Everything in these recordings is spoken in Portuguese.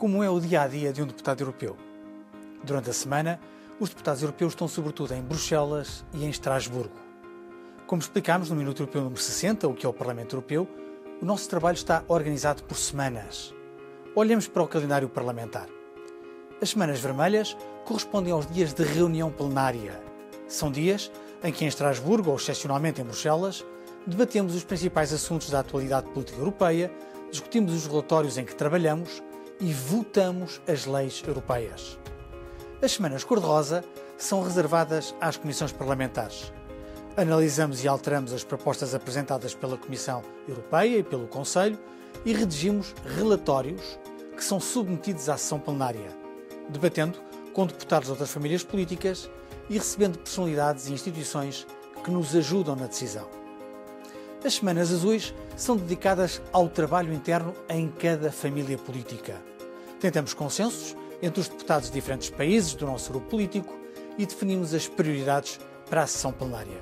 como é o dia a dia de um deputado europeu. Durante a semana, os deputados europeus estão sobretudo em Bruxelas e em Estrasburgo. Como explicámos no Minuto Europeu número 60, o que é o Parlamento Europeu, o nosso trabalho está organizado por semanas. Olhamos para o calendário parlamentar. As semanas vermelhas correspondem aos dias de reunião plenária. São dias em que em Estrasburgo, ou excepcionalmente em Bruxelas, debatemos os principais assuntos da atualidade política europeia, discutimos os relatórios em que trabalhamos e votamos as leis europeias. As semanas cor-de-rosa são reservadas às comissões parlamentares. Analisamos e alteramos as propostas apresentadas pela Comissão Europeia e pelo Conselho e redigimos relatórios que são submetidos à sessão plenária, debatendo com deputados de outras famílias políticas e recebendo personalidades e instituições que nos ajudam na decisão. As Semanas Azuis são dedicadas ao trabalho interno em cada família política. Tentamos consensos entre os deputados de diferentes países do nosso grupo político e definimos as prioridades para a sessão plenária.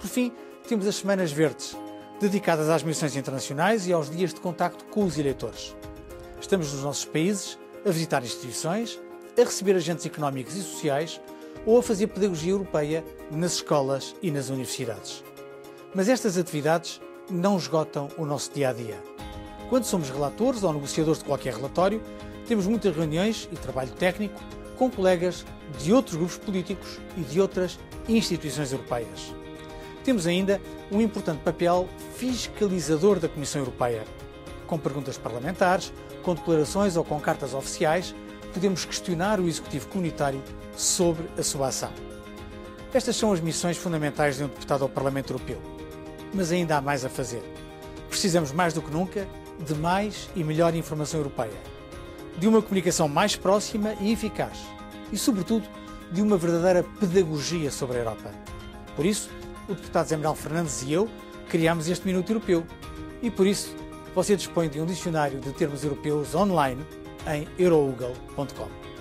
Por fim, temos as Semanas Verdes, dedicadas às missões internacionais e aos dias de contacto com os eleitores. Estamos nos nossos países a visitar instituições, a receber agentes económicos e sociais ou a fazer pedagogia europeia nas escolas e nas universidades. Mas estas atividades não esgotam o nosso dia a dia. Quando somos relatores ou negociadores de qualquer relatório, temos muitas reuniões e trabalho técnico com colegas de outros grupos políticos e de outras instituições europeias. Temos ainda um importante papel fiscalizador da Comissão Europeia. Com perguntas parlamentares, com declarações ou com cartas oficiais, podemos questionar o Executivo Comunitário sobre a sua ação. Estas são as missões fundamentais de um deputado ao Parlamento Europeu. Mas ainda há mais a fazer. Precisamos mais do que nunca de mais e melhor informação europeia, de uma comunicação mais próxima e eficaz e, sobretudo, de uma verdadeira pedagogia sobre a Europa. Por isso, o deputado Zé Manuel Fernandes e eu criámos este Minuto Europeu e, por isso, você dispõe de um dicionário de termos europeus online em euroogle.com.